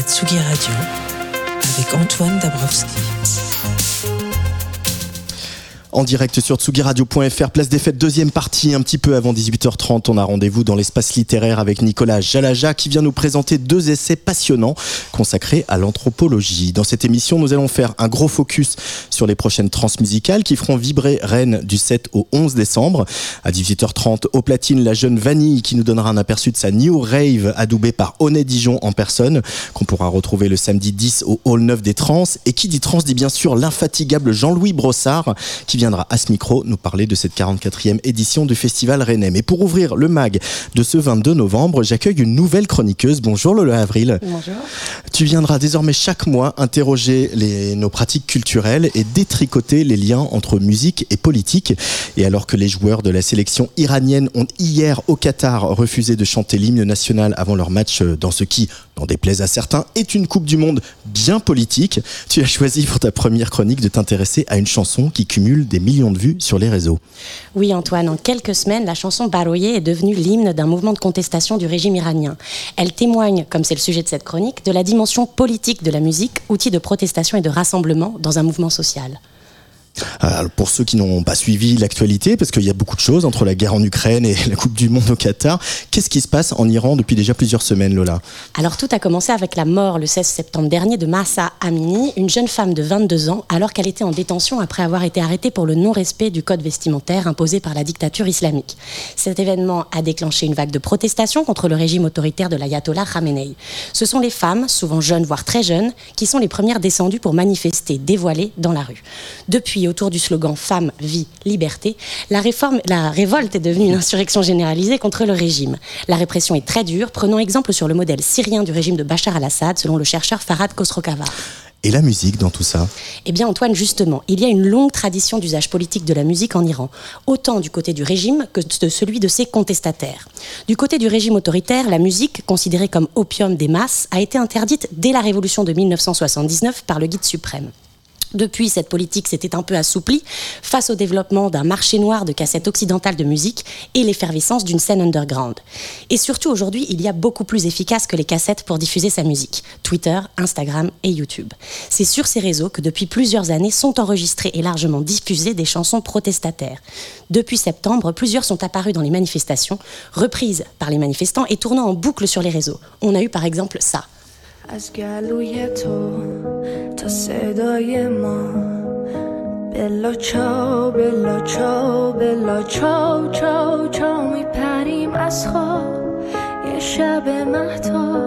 la Tsugi Radio avec Antoine Dabrowski en direct sur tsugiradio.fr, place des fêtes, deuxième partie, un petit peu avant 18h30. On a rendez-vous dans l'espace littéraire avec Nicolas Jalaja qui vient nous présenter deux essais passionnants consacrés à l'anthropologie. Dans cette émission, nous allons faire un gros focus sur les prochaines transmusicales qui feront vibrer Rennes du 7 au 11 décembre. À 18h30, au platine, la jeune Vanille qui nous donnera un aperçu de sa New Rave adoubée par Honnet Dijon en personne, qu'on pourra retrouver le samedi 10 au Hall 9 des Trans. Et qui dit trans dit bien sûr l'infatigable Jean-Louis Brossard qui viendra à ce micro nous parler de cette 44e édition du Festival Rennais. Mais pour ouvrir le mag de ce 22 novembre, j'accueille une nouvelle chroniqueuse. Bonjour Lola Avril. Bonjour. Tu viendras désormais chaque mois interroger les, nos pratiques culturelles et détricoter les liens entre musique et politique. Et alors que les joueurs de la sélection iranienne ont hier au Qatar refusé de chanter l'hymne national avant leur match dans ce qui, n'en déplaise à certains, est une Coupe du Monde bien politique, tu as choisi pour ta première chronique de t'intéresser à une chanson qui cumule des millions de vues sur les réseaux. Oui, Antoine, en quelques semaines, la chanson Baroye est devenue l'hymne d'un mouvement de contestation du régime iranien. Elle témoigne, comme c'est le sujet de cette chronique, de la dimension politique de la musique, outil de protestation et de rassemblement dans un mouvement social. Alors pour ceux qui n'ont pas suivi l'actualité, parce qu'il y a beaucoup de choses entre la guerre en Ukraine et la Coupe du Monde au Qatar, qu'est-ce qui se passe en Iran depuis déjà plusieurs semaines, Lola? Alors tout a commencé avec la mort le 16 septembre dernier de Massa Amini, une jeune femme de 22 ans, alors qu'elle était en détention après avoir été arrêtée pour le non-respect du code vestimentaire imposé par la dictature islamique. Cet événement a déclenché une vague de protestation contre le régime autoritaire de l'ayatollah Khamenei. Ce sont les femmes, souvent jeunes voire très jeunes, qui sont les premières descendues pour manifester dévoilées dans la rue. Depuis autour du slogan Femme, vie, liberté, la, réforme, la révolte est devenue une insurrection généralisée contre le régime. La répression est très dure, prenons exemple sur le modèle syrien du régime de Bachar al-Assad, selon le chercheur Farad Khosrokavar. Et la musique dans tout ça? Eh bien Antoine, justement, il y a une longue tradition d'usage politique de la musique en Iran, autant du côté du régime que de celui de ses contestataires. Du côté du régime autoritaire, la musique, considérée comme opium des masses, a été interdite dès la révolution de 1979 par le guide suprême. Depuis, cette politique s'était un peu assouplie face au développement d'un marché noir de cassettes occidentales de musique et l'effervescence d'une scène underground. Et surtout, aujourd'hui, il y a beaucoup plus efficace que les cassettes pour diffuser sa musique. Twitter, Instagram et YouTube. C'est sur ces réseaux que depuis plusieurs années sont enregistrées et largement diffusées des chansons protestataires. Depuis septembre, plusieurs sont apparues dans les manifestations, reprises par les manifestants et tournant en boucle sur les réseaux. On a eu par exemple ça. تا صدای ما. بلا چاو بلا چاو بلا چاو چاو چاو میپریم از خواب. یه شب مهتا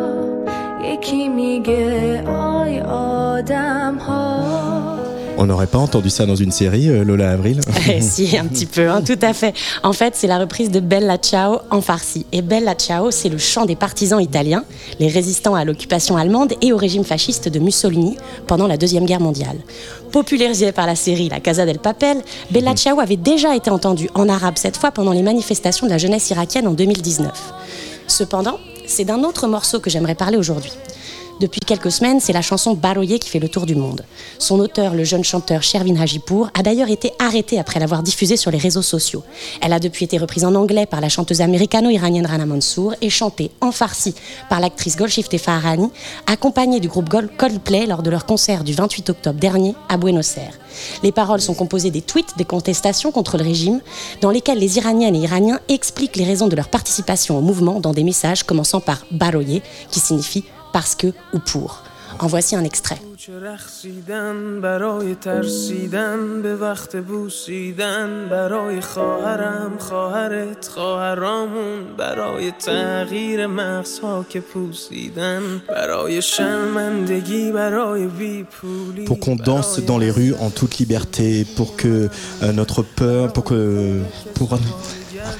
یکی میگه آی آدم ها On n'aurait pas entendu ça dans une série, euh, Lola Avril Si, un petit peu, hein, tout à fait. En fait, c'est la reprise de Bella Ciao en farsi. Et Bella Ciao, c'est le chant des partisans italiens, les résistants à l'occupation allemande et au régime fasciste de Mussolini pendant la Deuxième Guerre mondiale. Popularisée par la série La Casa del Papel, Bella mhm. Ciao avait déjà été entendue en arabe cette fois pendant les manifestations de la jeunesse irakienne en 2019. Cependant, c'est d'un autre morceau que j'aimerais parler aujourd'hui. Depuis quelques semaines, c'est la chanson Baroye qui fait le tour du monde. Son auteur, le jeune chanteur Shervin Hajipour, a d'ailleurs été arrêté après l'avoir diffusée sur les réseaux sociaux. Elle a depuis été reprise en anglais par la chanteuse américano-iranienne Rana Mansour et chantée en farsi par l'actrice Golshifteh Farahani, accompagnée du groupe Coldplay lors de leur concert du 28 octobre dernier à Buenos Aires. Les paroles sont composées des tweets des contestations contre le régime, dans lesquels les Iraniennes et Iraniens expliquent les raisons de leur participation au mouvement dans des messages commençant par Baroye, qui signifie parce que ou pour. En voici un extrait. Pour qu'on danse dans les rues en toute liberté, pour que euh, notre peur, pour que pour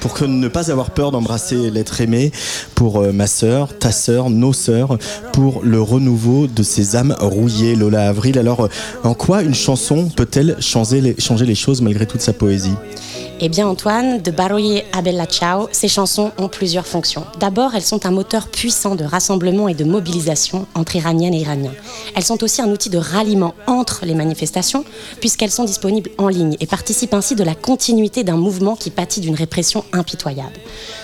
pour ne pas avoir peur d'embrasser l'être aimé, pour euh, ma sœur, ta sœur, nos sœurs, pour le renouveau de ces âmes rouillées, Lola Avril. Alors, euh, en quoi une chanson peut-elle changer les choses malgré toute sa poésie? Eh bien Antoine, de Baroye à Bella ces chansons ont plusieurs fonctions. D'abord, elles sont un moteur puissant de rassemblement et de mobilisation entre Iraniennes et Iraniens. Elles sont aussi un outil de ralliement entre les manifestations, puisqu'elles sont disponibles en ligne et participent ainsi de la continuité d'un mouvement qui pâtit d'une répression impitoyable.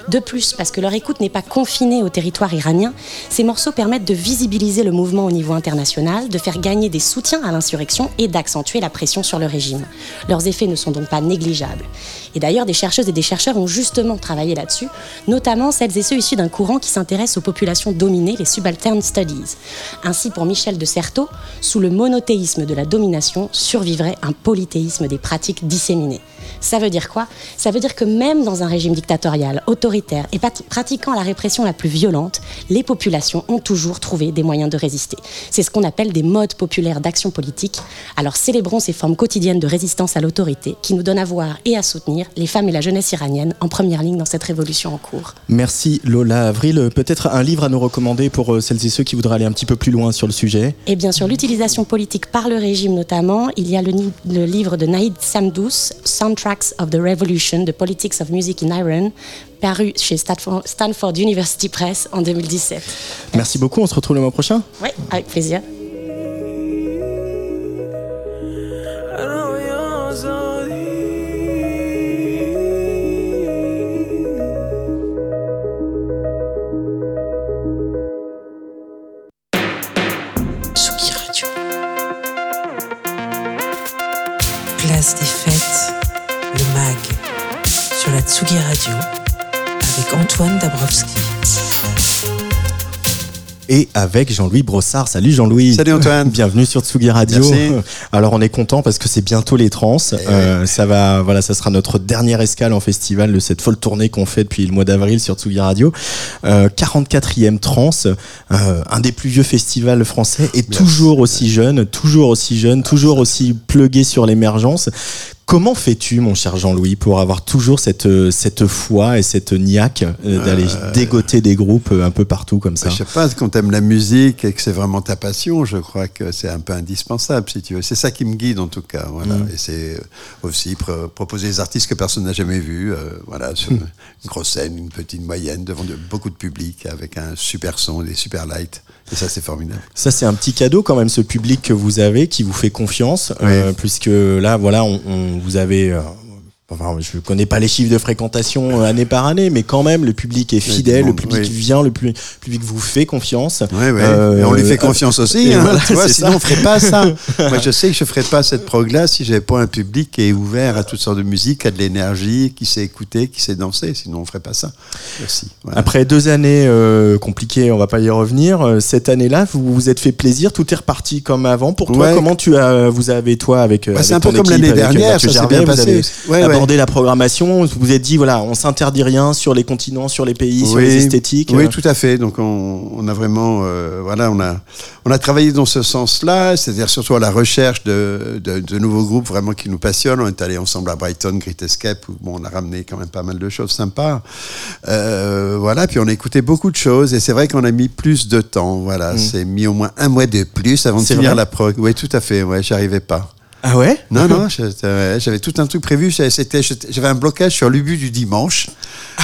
De plus, parce que leur écoute n'est pas confinée au territoire iranien, ces morceaux permettent de visibiliser le mouvement au niveau international, de faire gagner des soutiens à l'insurrection et d'accentuer la pression sur le régime. Leurs effets ne sont donc pas négligeables. Et d'ailleurs, des chercheuses et des chercheurs ont justement travaillé là-dessus, notamment celles et ceux issus d'un courant qui s'intéresse aux populations dominées, les subaltern studies. Ainsi, pour Michel de Certeau, sous le monothéisme de la domination survivrait un polythéisme des pratiques disséminées. Ça veut dire quoi? Ça veut dire que même dans un régime dictatorial, autoritaire et pratiquant la répression la plus violente, les populations ont toujours trouvé des moyens de résister. C'est ce qu'on appelle des modes populaires d'action politique. Alors célébrons ces formes quotidiennes de résistance à l'autorité qui nous donnent à voir et à soutenir les femmes et la jeunesse iranienne en première ligne dans cette révolution en cours. Merci Lola Avril. Peut-être un livre à nous recommander pour euh, celles et ceux qui voudraient aller un petit peu plus loin sur le sujet Et bien sûr, l'utilisation politique par le régime notamment. Il y a le, le livre de Naïd Samdous, Soundtrack of the Revolution, The Politics of Music in Iran, paru chez Stanford, Stanford University Press en 2017. Merci beaucoup, on se retrouve le mois prochain Oui, avec plaisir. Radio, avec Antoine Dabrowski et avec Jean-Louis Brossard. Salut Jean-Louis. Salut Antoine. Bienvenue sur Tsugi Radio. Alors on est content parce que c'est bientôt les trans. Eh euh, ça va, voilà, ça sera notre dernière escale en festival de cette folle tournée qu'on fait depuis le mois d'avril sur Tsugi Radio. Euh, 44e trans, euh, un des plus vieux festivals français et toujours aussi jeune, toujours aussi jeune, toujours aussi plugué sur l'émergence. Comment fais-tu, mon cher Jean-Louis, pour avoir toujours cette, euh, cette foi et cette niaque euh, d'aller euh, dégoter des groupes un peu partout comme ça Je sais pas, quand t'aimes la musique et que c'est vraiment ta passion, je crois que c'est un peu indispensable, si tu veux. C'est ça qui me guide, en tout cas. Voilà. Mm. Et c'est aussi proposer des artistes que personne n'a jamais vus, voilà, sur mm. une grosse scène, une petite moyenne, devant beaucoup de public, avec un super son, des super lights. Et ça, c'est formidable. Ça, c'est un petit cadeau quand même, ce public que vous avez, qui vous fait confiance, puisque là, voilà, on vous avez euh, Enfin, je ne connais pas les chiffres de fréquentation euh, année par année, mais quand même, le public est fidèle, le public vient, le public vous fait confiance. Oui, oui. Euh, on lui fait confiance aussi. Hein, tu vois, sinon, on ne ferait pas ça. Moi, je sais que je ne ferais pas cette prog-là si j'avais pas un public qui est ouvert à toutes sortes de musique, qui a de l'énergie, qui sait écouter, qui sait danser. Sinon, on ne ferait pas ça. Aussi. Après deux années euh, compliquées, on va pas y revenir. Cette année-là, vous vous êtes fait plaisir, tout est reparti comme avant. Pour toi, comment tu as, vous avez, toi, avec. Bah, c'est un peu comme l'année dernière, ça s'est bien passé la programmation, vous vous êtes dit, voilà, on s'interdit rien sur les continents, sur les pays, sur les esthétiques Oui, tout à fait. Donc on, a vraiment, euh, voilà, on a, on a travaillé dans ce sens-là, c'est-à-dire surtout à la recherche de, de, nouveaux groupes vraiment qui nous passionnent. On est allé ensemble à Brighton, Great Escape, où bon, on a ramené quand même pas mal de choses sympas. Euh, voilà, puis on a écouté beaucoup de choses, et c'est vrai qu'on a mis plus de temps. Voilà, mm. c'est mis au moins un mois de plus avant de finir la prog. Oui, tout à fait. Ouais, j'arrivais pas. Ah ouais? Non, non, j'avais tout un truc prévu. J'avais un blocage sur l'UBU du dimanche.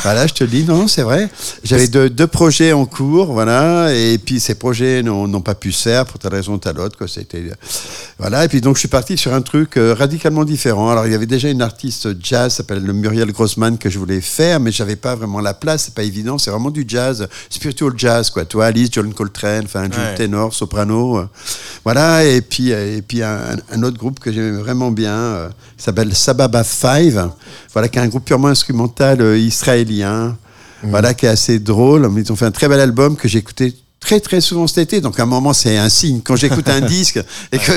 Voilà, je te dis, non, c'est vrai. J'avais deux, deux, projets en cours, voilà, et puis ces projets n'ont pas pu se faire pour telle raison ou telle autre. C'était voilà, et puis donc je suis parti sur un truc euh, radicalement différent. Alors il y avait déjà une artiste jazz, s'appelle le Muriel Grossman, que je voulais faire, mais j'avais pas vraiment la place. C'est pas évident. C'est vraiment du jazz, spiritual jazz, quoi. Toi, Alice, John Coltrane, enfin, un ténor, soprano, euh. voilà. Et puis et puis un, un autre groupe que j'aimais vraiment bien, euh, qui s'appelle Sababa Five, voilà, qui est un groupe purement instrumental euh, israélien, mmh. voilà, qui est assez drôle. Ils ont fait un très bel album que j'ai écouté très très souvent cet été. Donc à un moment, c'est un signe. Quand j'écoute un disque et que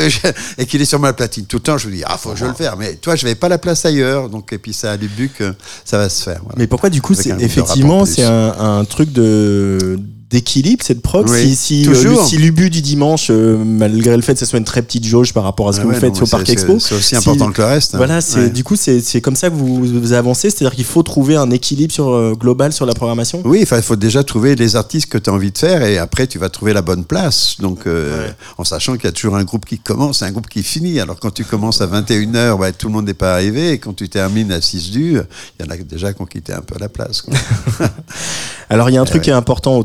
et qu'il est sur ma platine tout le temps, je me dis ah faut que je le faire. Mais toi, je n'avais pas la place ailleurs. Donc et puis ça a début que ça va se faire. Mais pourquoi du coup, c'est effectivement c'est un, un, truc de d'équilibre cette prog Oui, si, si, euh, si l'ubu du dimanche euh, malgré le fait que ce soit une très petite jauge par rapport à ce Ah que ouais, vous faites au c'est- Parc c'est- Expo C'est aussi si- important que le reste. hein. voilà c'est Ouais. du coup c'est c'est comme ça que vous, vous avancez c'est-à-dire qu'il faut trouver un équilibre sur euh, global sur la programmation? Oui, il faut déjà trouver les artistes que tu as envie de faire et après tu vas trouver la bonne place. Donc, Ouais. en sachant qu'il y a toujours un groupe qui commence et un groupe qui finit. Alors, quand tu commences à 21h, ouais, tout le monde n'est pas arrivé. Et quand tu termines à 6 du, il y en a déjà qui ont quitté un peu la place. Alors il y a un Eh truc qui est important au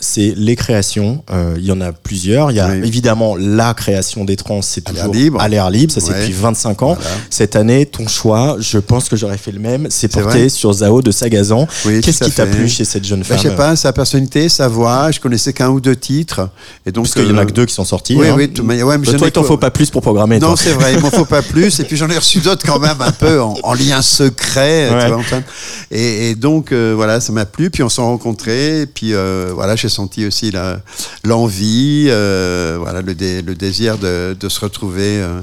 c'est les créations. Euh, il y en a plusieurs. Il y a Oui. évidemment la création des trans, c'est toujours libre. à l'air libre. Ça c'est Ouais. depuis 25 ans. Voilà. Cette année, ton choix, je pense que j'aurais fait le même. C'est porté sur Zao de Sagazan. Oui, Qu'est-ce qui t'a plu chez cette jeune Ben, femme je sais pas, sa personnalité, sa voix. Je connaissais qu'un ou deux titres. Et donc, Parce qu'il y en a euh, que deux qui sont sortis. Oui, hein. oui, mais- ouais, mais Toi, j'en toi, il t'en faut pas plus pour programmer. Non, c'est vrai, il m'en faut pas plus. Et puis j'en ai reçu d'autres quand même un peu en, en lien secret. tu vois. Et, et donc euh, voilà, ça m'a plu. Puis on s'est rencontrés. Puis euh, voilà, j'ai senti aussi l'envie, euh, voilà, le, dé- le désir de, de se retrouver. euh,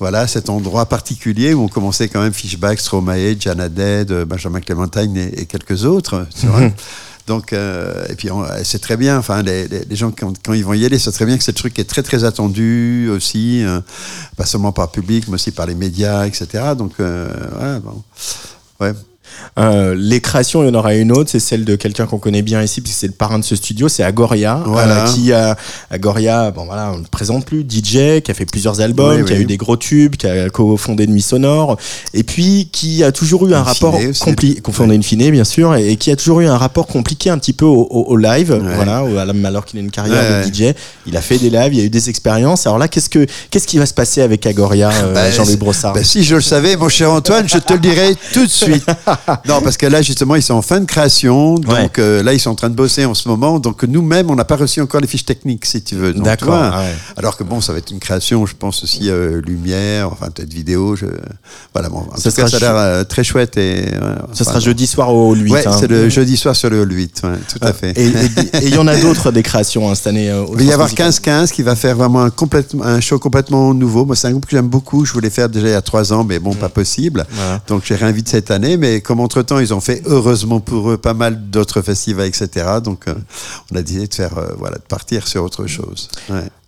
voilà, à cet endroit particulier où on commençait quand même Fishback, Stromae, Jana Dead, euh, Benjamin Clementine et, et quelques autres. tu vois. Donc, euh, et puis c'est très bien. Enfin, les, les- les gens quand, quand ils vont y aller, c'est très bien que c'est le truc qui est très très attendu aussi, euh, pas seulement par le public, mais aussi par les médias, etc. Donc, euh, voilà, bon. ouais. Euh, les créations, il y en aura une autre, c'est celle de quelqu'un qu'on connaît bien ici, puisque c'est le parrain de ce studio, c'est Agoria, Voilà. euh, qui a Agoria, bon voilà, on ne le présente plus, DJ, qui a fait plusieurs albums, Oui, qui a eu des gros tubes, qui a co-fondé Nuit Sonore, et puis qui a toujours eu un In rapport compliqué, fondé une fine bien sûr, et, et qui a toujours eu un rapport compliqué un petit peu au, au- au live, Ouais. voilà, alors qu'il a une carrière Ouais, de DJ, il a fait des lives, il y a eu des expériences. Alors là, qu'est-ce que qu'est-ce qui va se passer avec Agoria, euh, Bah, Jean-Louis Brossard bah, si je le savais, mon cher Antoine, je te le dirais tout de suite. Non, parce que là, justement, ils sont en fin de création. Donc Ouais. euh, là, ils sont en train de bosser en ce moment. Donc nous-mêmes, on n'a pas reçu encore les fiches techniques, si tu veux. D'accord. ouais. Alors que bon, ça va être une création, je pense aussi euh, lumière, enfin peut-être vidéo. Je... Voilà, bon, en Ça tout cas, sera ça a l'air euh, très chouette et. Ça enfin, sera jeudi soir au 8. Ouais, hein. c'est le jeudi soir sur le hall 8, ouais, tout à fait. Et il y en a d'autres des créations hein, cette année. au Il va y avoir Transmusical. 15-15 qui va faire vraiment un, complètement, un show complètement nouveau. Moi, c'est un groupe que j'aime beaucoup. Je voulais faire déjà il y a trois ans, mais bon, pas possible. Voilà. Donc, j'ai réinvité cette année. Mais comme entre-temps, ils ont fait, heureusement pour eux, pas mal d'autres festivals, etc. Donc, euh, on a décidé de faire, euh, voilà, de partir sur autre chose.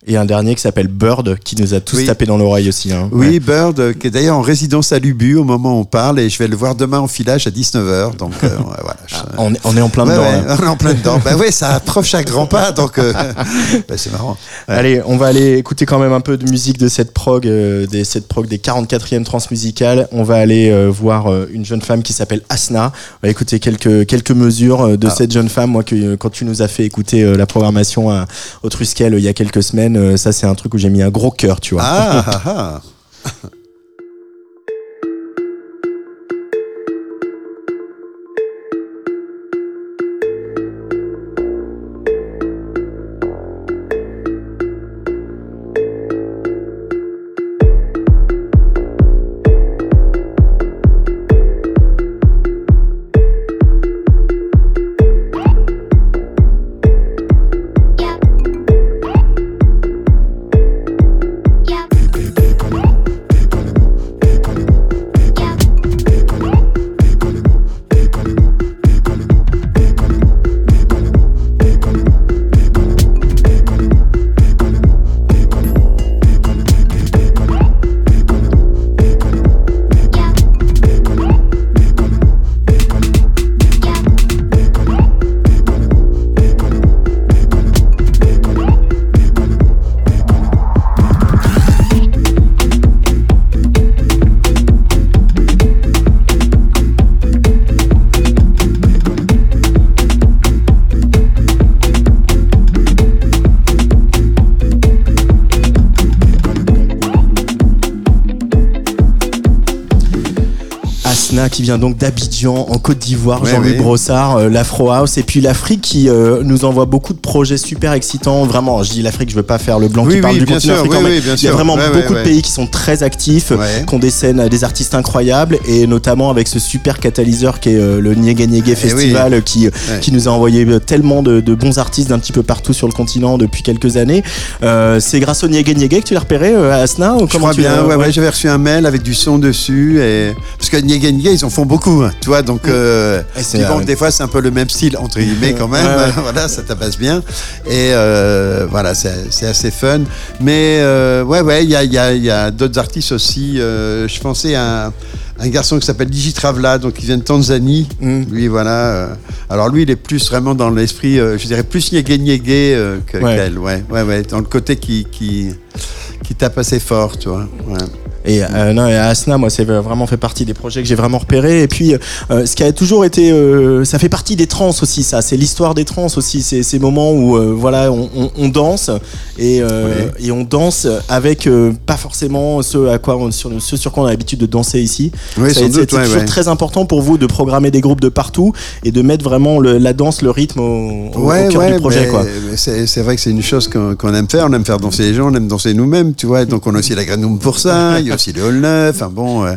Et un dernier qui s'appelle Bird, qui nous a tous Oui. tapé dans l'oreille aussi. hein. Oui, Ouais. Bird, euh, qui est d'ailleurs en résidence à Lubu au moment où on parle. Et je vais le voir demain en filage à 19h. Donc, euh, voilà. je- On, est, on est en plein Ouais, dedans. ouais, on est en plein dedans. ben oui, ça approche à grands pas, donc euh, ben, c'est marrant. Allez, on va aller écouter quand même un peu de musique de cette prog, euh, des, cette prog des 44e transmusicales. On va aller voir une jeune femme qui s'appelle Asna. On va écouter quelques, quelques mesures de Ah. cette jeune femme. Moi, que, quand tu nous as fait écouter la programmation à, au Truskel euh, il y a quelques semaines, euh, ça c'est un truc où j'ai mis un gros cœur, tu vois. Ah, ah, ah. qui vient donc d'Abidjan en Côte d'Ivoire, Ouais, oui. Brossard, euh, l'Afro House. Et puis l'Afrique qui euh, nous envoie beaucoup de projets super excitants. Vraiment, je dis l'Afrique, je veux pas faire le blanc Oui, qui parle oui, du bien continent sûr, africain, oui, mais il y a vraiment beaucoup de pays qui sont très actifs, qui ont des scènes, des artistes incroyables. Et notamment avec ce super catalyseur qui est euh, le Niégué Niégué Eh Festival qui, qui nous a envoyé tellement de, de bons artistes d'un petit peu partout sur le continent depuis quelques années. C'est grâce au Niégué Niégué que tu l'as repéré Asna ou Je crois tu bien, ouais, ouais, j'avais reçu un mail avec du son dessus. Et... Parce que Niégué Niégué, ils en font beaucoup, hein, tu vois. Donc, euh, puis bon, euh, des fois, c'est un peu le même style, entre guillemets, quand même. Ouais, ouais. voilà, ça tabasse bien. Et euh, voilà, c'est assez fun. Mais euh, ouais, ouais, il y a, y a- y a d'autres artistes aussi. je pensais à un, un garçon qui s'appelle Digitravla, donc il vient de Tanzanie. Mm. Lui, voilà. alors lui, il est plus vraiment dans l'esprit, je dirais, plus que- Ouais. qu'elle. Ouais, ouais, ouais. Dans le côté qui, qui, qui tape assez fort, tu vois. Ouais. Et euh, non, et Asna, moi, c'est vraiment fait partie des projets que j'ai vraiment repérés. Et puis, euh, ce qui a toujours été, euh, ça fait partie des trans aussi, ça. C'est l'histoire des trans aussi. C'est ces moments où, euh, voilà, on, on- on danse et, euh, et on danse avec euh, pas forcément ce à quoi, on, sur, ce sur quoi on a l'habitude de danser ici. Oui, ça a sans été doute, ouais, toujours ouais. très important pour vous de programmer des groupes de partout et de mettre vraiment le- la danse, le rythme au, au- au cœur du projet, c'est vrai que c'est une chose qu'on qu'on aime faire. On aime faire danser les gens, on aime danser nous-mêmes, tu vois. Donc on a aussi la Grenoum pour ça. Y a aussi le Hall 9. Enfin bon, euh,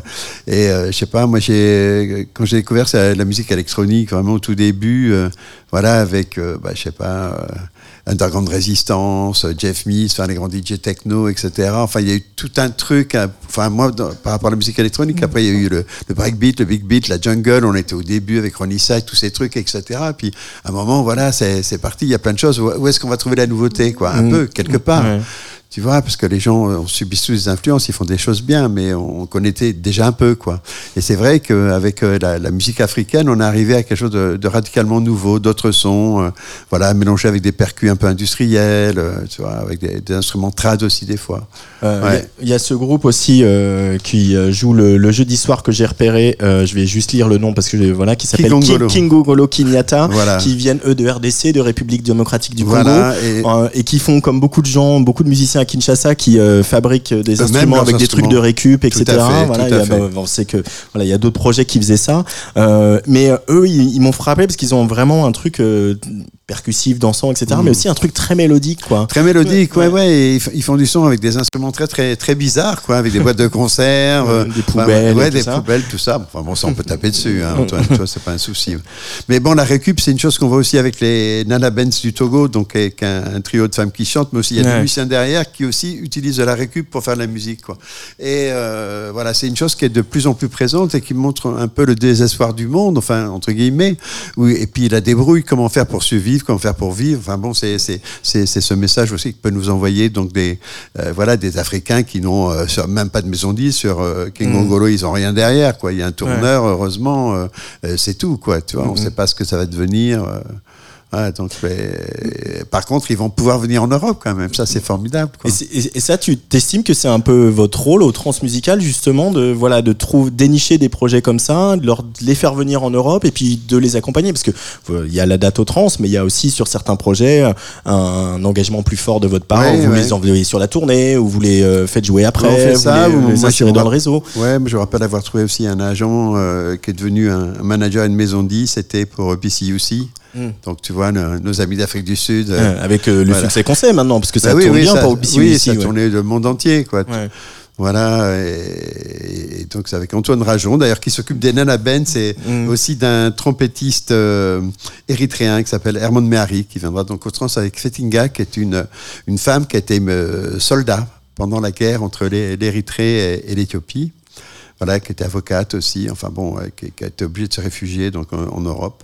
et euh, je sais pas, moi j'ai quand j'ai découvert ça, la musique électronique vraiment au tout début, euh, voilà, avec, bah, je sais pas. Underground Resistance, Jeff Mills, enfin les grands DJ techno, etc. Enfin, il y a eu tout un truc. hein, Enfin, moi, dans- par rapport à la musique électronique, après, il y a eu le, le breakbeat, le big beat, la jungle. On était au début avec Ronnie Side, tous ces trucs, etc. Puis, à un moment, voilà, c'est parti. Il y a plein de choses. Où, est-ce qu'on va trouver la nouveauté, quoi? Un Mm. peu, quelque part. Tu vois, parce que les gens euh, on subit tous des influences, ils font des choses bien, mais on connaissait déjà un peu, quoi. Et c'est vrai qu'avec euh, la, la musique africaine, on est arrivé à quelque chose de, de radicalement nouveau, d'autres sons, euh, voilà, mélangés avec des percus un peu industriels, euh, tu vois, avec des, des instruments trad aussi des fois. Il Ouais. y a- il y, a ce groupe aussi qui joue le, le jeudi soir que j'ai repéré. je vais juste lire le nom parce que voilà, qui s'appelle Kingongolo. Ki- Kingongolo Kenyatta, Voilà. qui viennent eux de RDC, de République démocratique du Congo, Voilà, et- et qui font comme beaucoup de gens, beaucoup de musiciens à Kinshasa qui euh, fabriquent des instruments avec des trucs de récup, etc. fait, voilà, il y a- fait. bah, on sait que voilà, il y a d'autres projets qui faisaient ça, Euh, mais euh, eux, ils, ils m'ont frappé parce qu'ils ont vraiment un truc euh, percussif, dansant, etc. Mm. Mais aussi un truc très mélodique, quoi. Très mélodique, ouais, Ouais. ouais. et ils, font du son avec des instruments très, très, très bizarres, quoi, avec des boîtes de euh, des poubelles ouais, des ça. poubelles, tout ça. Enfin bon, ça on peut taper dessus, hein, Antoine, tu vois, c'est pas un souci. Mais bon, la récup, c'est une chose qu'on voit aussi avec les Nana Benz du Togo, donc avec un, un trio de femmes qui chantent, mais aussi il y a Ouais. des musiciens derrière qui aussi utilisent de la récup pour faire de la musique, quoi. Et euh, voilà, c'est une chose qui est de plus en plus présente et qui montre un peu le désespoir du monde, enfin entre guillemets. Oui, et puis la débrouille, comment faire pour survivre, comment faire pour vivre. Enfin bon, c'est ce message aussi que peut nous envoyer donc des euh, voilà des Africains qui n'ont euh, même pas de maison dite sur euh, Kingongolo, ils ont rien derrière quoi. Il y a un tourneur, heureusement, euh, c'est tout quoi. Tu vois, on sait pas ce que ça va devenir. Donc, mais, par contre, ils vont pouvoir venir en Europe quand même. Ça, c'est formidable. Quoi. Et, c'est- et- et ça, tu t'estimes que c'est un peu votre rôle au transmusical, justement, de voilà, de trouver, dénicher des projets comme ça, de, leur, de les faire venir en Europe et puis de les accompagner, parce que euh, il y a la date au trans, mais il y a aussi sur certains projets un, engagement plus fort de votre part. Ouais, vous ouais. les envoyez sur la tournée, ou vous les euh, faites jouer après, On fait vous ça, les, ou vous les moi, je dans le réseau. Ouais, mais je me rappelle avoir trouvé aussi un agent euh, qui est devenu un, un manager à une maison 10. C'était pour PCUC. Mm. Donc, tu vois, nos, nos amis d'Afrique du Sud. euh, avec euh, le voilà. succès qu'on sait maintenant, parce que ça bah oui, tourne oui, bien ça, pour BCU oui, ici. ça tournait le monde entier, quoi. Voilà, et, et donc c'est avec Antoine Rajon, d'ailleurs, qui s'occupe des Nana Ben, c'est Mm. aussi d'un trompettiste euh, érythréen qui s'appelle Hermon Mehari, qui viendra donc au trans avec Fetinga, qui est une, une femme qui a été euh, soldat pendant la guerre entre l'Érythrée et, et l'Éthiopie. Voilà, qui était avocate aussi, enfin bon, euh, qui, qui a été obligée de se réfugier donc en, en Europe.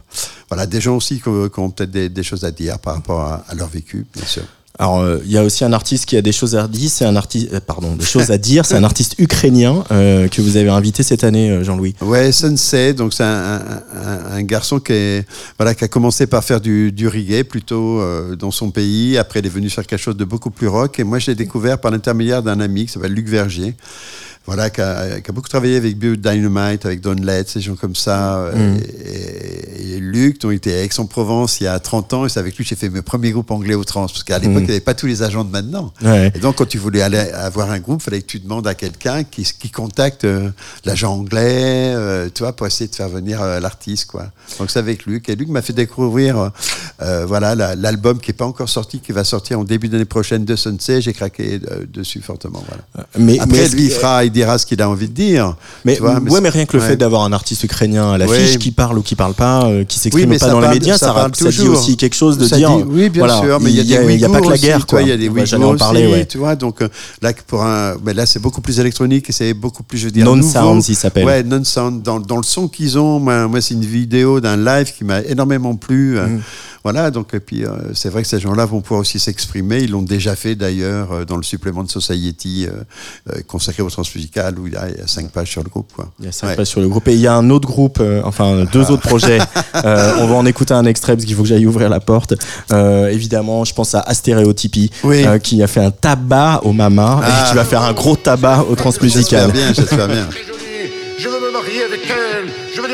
Voilà, des gens aussi qui, ont peut-être des, des choses à dire par rapport à, à leur vécu, bien sûr. Alors, euh, il y a aussi un artiste qui a des choses à dire, c'est un artiste, euh, pardon, des choses à dire, c'est un artiste ukrainien euh, que vous avez invité cette année, Jean-Louis. Ouais, Sensei, donc c'est un, un- un- un garçon qui, est, voilà, qui a commencé par faire du, du reggae plutôt dans son pays. Après, il est venu faire quelque chose de beaucoup plus rock. Et moi, je l'ai découvert par l'intermédiaire d'un ami qui s'appelle Luc Vergier. Voilà, qui a, qui a beaucoup travaillé avec Bio Dynamite, avec Don Letts, ces gens comme ça. euh, Et, et Luc, dont il était à Aix-en-Provence il y a 30 ans, et c'est avec lui que j'ai fait mes premiers groupes anglais au trans. Parce qu'à l'époque, Mhm. il n'y avait pas tous les agents de maintenant. Ouais. Et donc, quand tu voulais aller avoir un groupe, il fallait que tu demandes à quelqu'un qui, qui contacte euh, l'agent anglais, euh, tu vois, pour essayer de faire venir euh, l'artiste, quoi. Donc, c'est avec Luc. Et Luc m'a fait découvrir, voilà, la- l'album qui n'est pas encore sorti, qui va sortir en début d'année prochaine de Sensei. J'ai craqué dessus fortement, voilà. Mais, Après, est-ce lui, il fera, il dira ce qu'il a envie de dire. Mais, tu vois, ouais, mais rien que le ouais. fait d'avoir un artiste ukrainien à l'affiche Ouais. qui parle ou qui parle pas, euh, qui s'expriment pas dans les médias, ça, parle ça dit aussi quelque chose de Ça dire. dit- oui, bien voilà, sûr, mais il y a y pas que la guerre. Il y a des J'allais parler, aussi, ouais. tu vois. Donc euh, là, pour un, mais là, c'est beaucoup plus électronique et c'est beaucoup plus, je veux dire, Non nouveau. Sounds, il s'appelle. Ouais, non sound. Dans, dans le son qu'ils ont, moi, moi, c'est une vidéo d'un live qui m'a énormément plu. euh, Mm. Voilà, donc et puis euh, c'est vrai que ces gens-là vont pouvoir aussi s'exprimer. Ils l'ont déjà fait d'ailleurs euh, dans le supplément de Society euh, euh, consacré au transmusical où il y a, il y a cinq pages sur le groupe. Quoi. Il y a cinq Ouais. pages sur le groupe et il y a un autre groupe, euh, enfin deux autres projets. Euh, on va en écouter un extrait parce qu'il faut que j'aille ouvrir la porte. Euh, évidemment, je pense à Astéréotypie Oui. euh, qui a fait un tabac au Mama Ah. et qui va faire un gros tabac au J'espère transmusical. bien, j'espère bien. Je veux me marier avec elle. Je au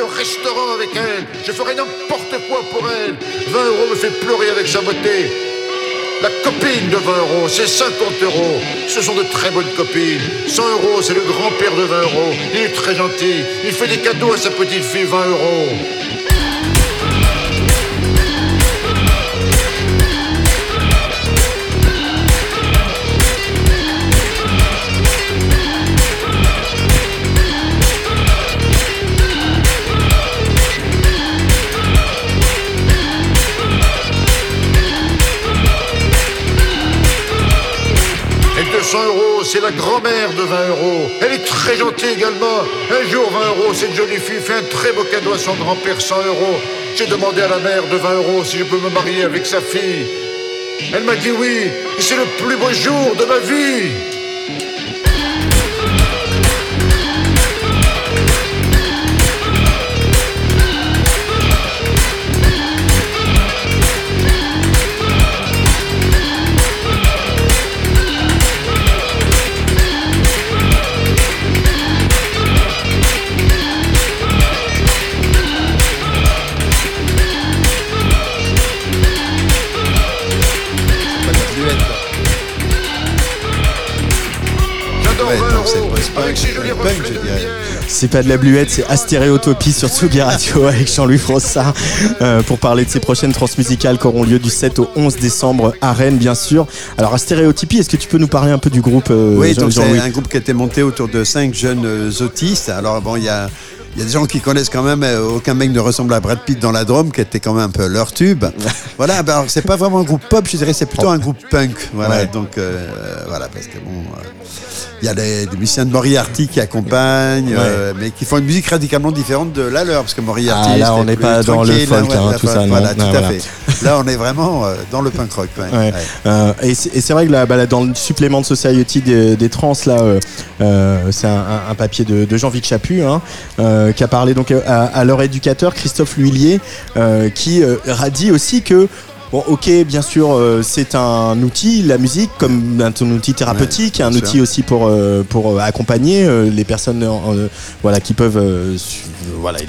avec elle. Je ferai n'importe quoi pour elle. 20 euros me fait pleurer avec sa beauté. La copine de 20 euros, c'est 50 euros. Ce sont de très bonnes copines. 100 euros, c'est le grand-père de 20 euros. Il est très gentil. Il fait des cadeaux à sa petite fille, 20 euros. C'est la grand-mère de 20 euros. Elle est très gentille également. Un jour, 20 euros, cette jolie fille fait un très beau cadeau à son grand-père, 100 euros. J'ai demandé à la mère de 20 euros si je peux me marier avec sa fille. Elle m'a dit oui, et c'est le plus beau jour de ma vie. Punk, je dirais. C'est pas de la bluette, c'est Astéréotopie sur Tsugi Radio avec Jean-Louis Frossard euh, pour parler de ses prochaines transmusicales qui auront lieu du 7 au 11 décembre à Rennes, bien sûr. Alors, Astéréotypie, est-ce que tu peux nous parler un peu du groupe euh, Oui, Jean- donc c'est un groupe qui a été monté autour de cinq jeunes euh, autistes. Alors bon, il y a, il y a des gens qui connaissent quand même. aucun mec ne ressemble à Brad Pitt dans la Drôme, qui était quand même un peu leur tube. voilà, ben alors c'est pas vraiment un groupe pop, je dirais, c'est plutôt un groupe punk. Voilà, Ouais. donc euh, voilà, parce que bon. euh, il y a des, des musiciens de Moriarty qui accompagnent, euh, mais qui font une musique radicalement différente de la leur, parce que Moriarty. Ah, là, on n'est pas dans le tranquille, folk, là, hein, ouais, tout ça, non. Voilà, Ah, tout à voilà. fait. Là, on est vraiment euh, dans le punk rock. ouais, Ouais. ouais. Euh, et c'est vrai que là, bah, là, dans le supplément de Society des, des trans, là, c'est un, papier de, de Jean-Vic Chaput, hein, qui a parlé donc à, à leur éducateur Christophe L'Huillier, qui a dit aussi que Bon, ok, bien sûr, euh, c'est un outil, la musique, comme un, un outil thérapeutique, Ouais, un outil aussi pour euh, pour euh, accompagner euh, les personnes, voilà, qui peuvent, voilà,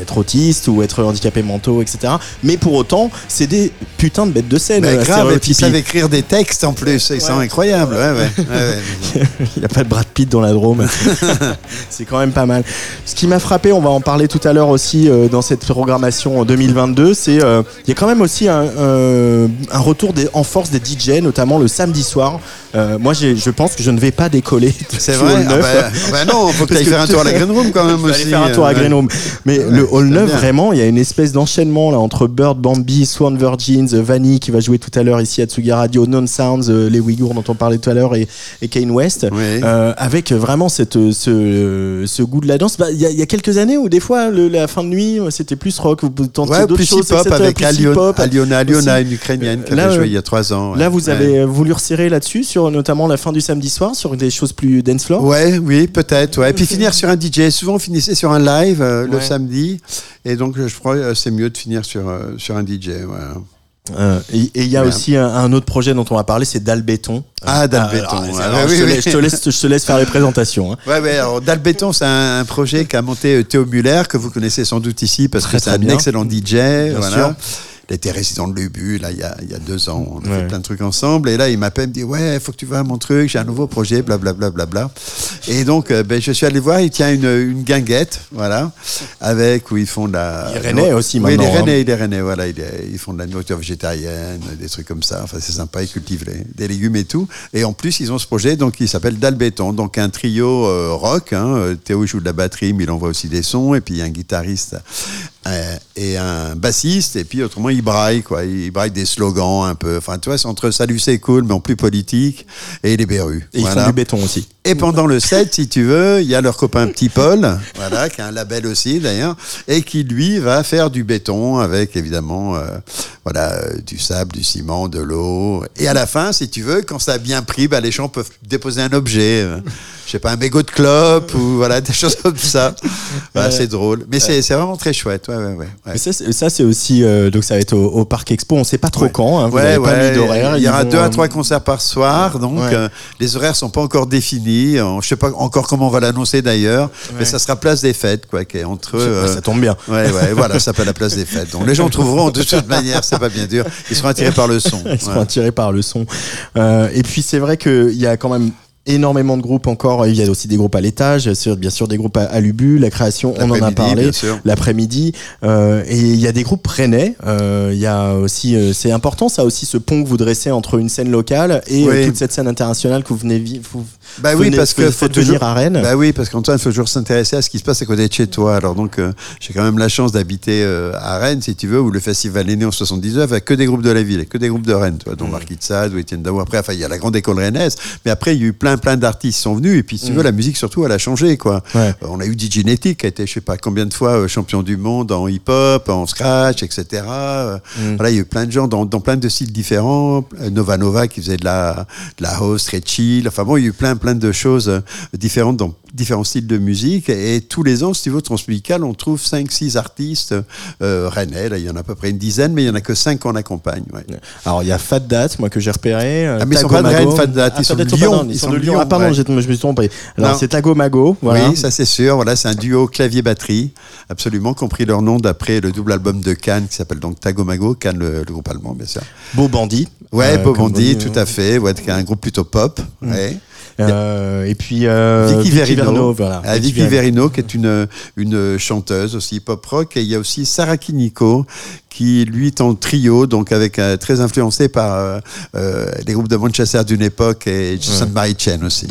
être autistes ou être handicapés mentaux, etc. Mais pour autant, c'est des putains de bêtes de scène. Euh, grave, et puis ils savent écrire des textes en plus, ils sont incroyables. Ouais, ouais. Il n'y a pas de Brad Pitt dans la Drôme. c'est quand même pas mal. Ce qui m'a frappé, on va en parler tout à l'heure aussi dans cette programmation en 2022, c'est il y a quand même aussi un, un retour en force des DJ, notamment le samedi soir. Euh, moi, je pense que je ne vais pas décoller. C'est vrai ah 9. bah, ah bah non, faut que tu ailles faire un tour à la Green Room quand même aussi. aller faire un tour à euh, Green Room. Mais Ouais, le Hall c'est 9, bien. vraiment, il y a une espèce d'enchaînement là entre Bird, Bambi, Swan Virgins, Vanny qui va jouer tout à l'heure ici à Tsugi Radio, Non Sounds, euh, les Ouïghours dont on parlait tout à l'heure et, et Kane West. Oui. Euh, avec vraiment cette, ce, ce goût de la danse. Bah, Il y, a- il y a quelques années où des fois le- la fin de nuit c'était plus rock, vous tentiez Ouais, d'autres plus choses, hip-hop avec Aliona. Aliona, une Ukrainienne qui avait euh, joué il y a trois ans. Là, vous avez voulu resserrer là-dessus, sur notamment la fin du samedi soir, sur des choses plus dance floor. Ouais, oui, peut-être. Ouais. Et puis finir sur un DJ. Souvent, on finissait sur un live euh, le Ouais. samedi. Et donc, je crois que c'est mieux de finir sur, euh, sur un DJ. Voilà. Euh, et il y a Ouais. aussi un, un autre projet dont on va parler, c'est Dalbéton. Ah, Euh, Dalbéton, alors, ouais, je, te laisse, je te laisse- faire les présentations. hein. Ouais, ouais. Alors, Dalbéton, c'est un, un projet qu'a monté euh, Théo Muller, que vous connaissez sans doute ici, parce Très, que c'est un bien. excellent DJ. Bien voilà. sûr. Il était résident de l'UBU, là, il y a, il y a deux ans. On a Ouais. fait plein de trucs ensemble. Et là, il m'appelle, il me dit Ouais, il faut que tu vois mon truc, j'ai un nouveau projet, blablabla. Bla, bla, bla. Et donc, euh, ben, je suis allé voir, il tient une, une guinguette, voilà, avec où ils font de la. Il est rennais aussi, Oui, il maintenant, est hein. rennais, il est rennais, voilà. il est- ils font de la nourriture végétarienne, des trucs comme ça. Enfin, c'est sympa, ils cultivent les- des légumes et tout. Et en plus, ils ont ce projet, donc, qui s'appelle Dalbéton, donc un trio euh, rock. hein. Euh, Théo joue de la batterie, mais il envoie aussi des sons. Et puis, il y a un guitariste et un bassiste, et puis autrement il braille, quoi. Il braille des slogans un peu. Enfin, tu vois, c'est entre Salut c'est cool, mais en plus politique, et les Berus. Et ils font du béton aussi. Et pendant le set, si tu veux, il y a leur copain Petit Paul, voilà, qui a un label aussi d'ailleurs, et qui lui va faire du béton avec évidemment, euh, voilà, euh, du sable, du ciment, de l'eau. Et à la fin, si tu veux, quand ça a bien pris, bah, les gens peuvent déposer un objet, euh, je sais pas, un mégot de clope ou voilà des choses comme ça. Voilà, c'est drôle, mais c'est c'est vraiment très chouette. Ouais, ouais, ouais. ouais. Mais Ça, c'est aussi euh, donc ça va être au, au Parc Expo. On sait pas trop quand. hein, vous Ouais, n'avez pas ouais, mis d'horaire. Il y aura deux à trois concerts par soir, donc euh, les horaires sont pas encore définis. Euh, Je sais pas encore comment on va l'annoncer d'ailleurs, mais ça sera place des fêtes, quoi, qui est entre. euh, Ça tombe bien. Ouais, ouais, voilà, ça s'appelle la place des fêtes. Donc les gens trouveront de toute manière, c'est pas bien dur. Ils seront attirés par le son. Ils seront attirés par le son. Et puis c'est vrai qu'il y a quand même énormément de groupes encore. Il y a aussi des groupes à l'étage, bien sûr des groupes à, à l'Ubu, la création, on en a parlé l'après-midi. Euh, et il y a des groupes rennais. Euh, il y a aussi, euh, c'est important ça aussi, ce pont que vous dressez entre une scène locale et Oui. toute cette scène internationale que vous venez vivre. Bah oui, parce que faut venir toujours- à Rennes. Bah oui, parce qu'Antoine, il faut toujours s'intéresser à ce qui se passe à côté de chez toi. Alors donc, euh, j'ai quand même la chance d'habiter euh, à Rennes, si tu veux, où le festival est né en 79, avec que des groupes de la ville, et que des groupes de Rennes, toi, dont Marquis de Sade ou Étienne Daou. Après, enfin, il y a la grande école rennaise, mais après, il y a eu plein, plein d'artistes qui sont venus, et puis, si tu veux, la musique, surtout, elle a changé, quoi. Ouais. Euh, on a eu DJ Netty, qui a été, je sais pas combien de fois, champion du monde en hip-hop, en scratch, etc. Euh, Mm. Voilà, il y a eu plein de gens dans, dans plein de styles différents. Nova Nova qui faisait de la, de la house très chill. Enfin bon, il y a eu plein, plein de choses euh, différentes dans différents styles de musique. Et tous les ans, si tu veux, Transmusical, on trouve 5-6 artistes euh, rennais. Là, il y en a à peu près une dizaine, mais il y en a que 5 qu'on accompagne. ouais. Alors il y a Fat Date, moi que j'ai repéré. euh, Ah, mais ils sont Tago pas de Mago. Rennes, Fat Date, ils sont de Lyon. Rennes, Ils sont de Lyon. Ah pardon, ouais. je me suis trompé. Alors c'est Tago Mago. Voilà. Oui, ça c'est sûr. Voilà, c'est un duo clavier-batterie, absolument, compris leur nom d'après le double album de Cannes qui s'appelle donc Tagomago, Cannes le, le groupe allemand, bien sûr. Beau bandit. Ouais, Euh, Beau Bandit, tout à fait. Ouais, qui est un groupe plutôt pop. Ouais. Euh, et puis euh, Vicky Verino, voilà. Ah, Vicky Verino, qui est une, une chanteuse aussi pop rock, et il y a aussi Sarah Kiniko, qui lui est en trio, donc avec euh, très influencé par les groupes de Manchester d'une époque et Jason Marie Chen aussi.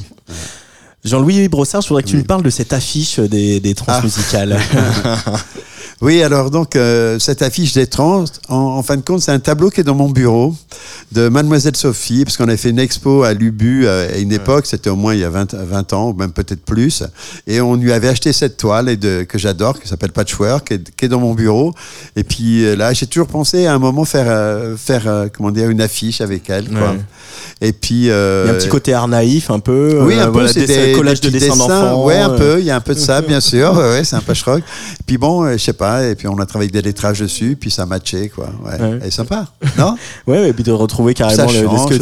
Jean-Louis Brossard, je voudrais que tu me parles de cette affiche des, des Ah. Oui, alors donc euh, cette affiche des trans, en, en fin de compte, c'est un tableau qui est dans mon bureau de Mademoiselle Sophie, parce qu'on avait fait une expo à Lubu euh, à une époque, c'était au moins il y a 20, 20 ans, ou même peut-être plus, et on lui avait acheté cette toile et de, que j'adore, qui s'appelle Patchwork, qui est, qui est dans mon bureau. Et puis euh, là, j'ai toujours pensé à un moment faire, faire comment dire, une affiche avec elle. Quoi. Ouais. Et puis... Il y a un petit côté art naïf, un peu. oui, un peu, voilà, c'est des, de dessins d'enfants. Ouais, un peu, il y a un peu de ça, bien sûr. Ouais, c'est un rock. Puis bon, je sais pas, et puis on a travaillé des lettrages dessus, puis ça matchait, quoi. Ouais. Ouais. Et sympa, non? Ouais, et puis de retrouver carrément le-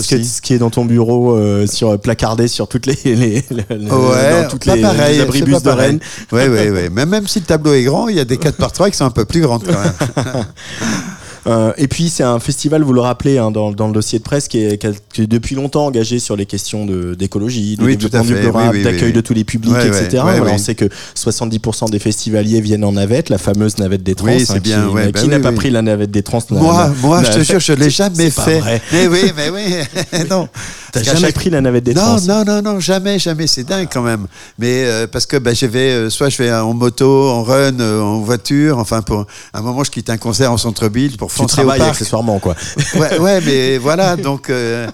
ce, que, qui est dans ton bureau, euh, sur placardé sur toutes les, les, les- les- Ouais, dans toutes pas pareil, les c'est abribus pas de pareil. Rennes. Ouais, ouais, ouais. Même, même si le tableau est grand, il y a des 4 par 3 qui sont un peu plus grandes quand même. Euh, et puis c'est un festival, vous le rappelez hein, dans, dans le dossier de presse, qui est, qui a- qui est depuis longtemps engagé sur les questions d'écologie, de Oui, développement à du fait. plural, Oui, oui, d'accueil de tous les publics, etc. Voilà. On sait que 70% des festivaliers viennent en navette, la fameuse navette des trans. Hein, bien, Qui, ouais, qui bah n'a pas pris la navette des trans moi, moi, je te jure, je l'ai jamais pas fait. vrai. Mais oui, mais oui. non. T'as jamais chaque- pris la navette des non, trans non, non, non, jamais, jamais. C'est dingue quand même. Mais euh, parce que bah, je vais, euh, soit je vais en moto, en run, euh, en voiture. Enfin, pour un moment, je quitte un concert en centre-ville pour Tu foncer au travailles parc. accessoirement, quoi. Ouais, ouais, mais voilà. Donc, euh,